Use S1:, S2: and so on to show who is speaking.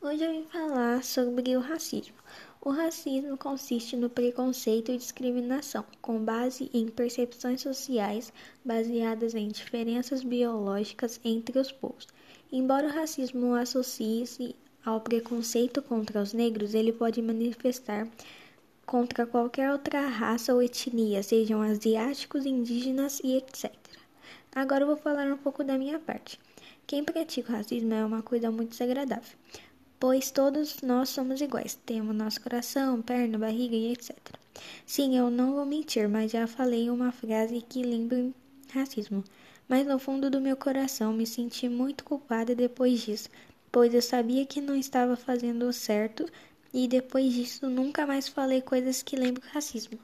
S1: Hoje eu vim falar sobre o racismo. O racismo consiste no preconceito e discriminação, com base em percepções sociais baseadas em diferenças biológicas entre os povos. Embora o racismo associe-se ao preconceito contra os negros, ele pode manifestar contra qualquer outra raça ou etnia, sejam asiáticos, indígenas e etc. Agora eu vou falar um pouco da minha parte. Quem pratica o racismo é uma coisa muito desagradável pois todos nós somos iguais. Temos nosso coração, perna, barriga e etc. Sim, eu não vou mentir, mas já falei uma frase que lembra racismo. Mas no fundo do meu coração me senti muito culpada depois disso, pois eu sabia que não estava fazendo o certo e depois disso nunca mais falei coisas que lembram racismo.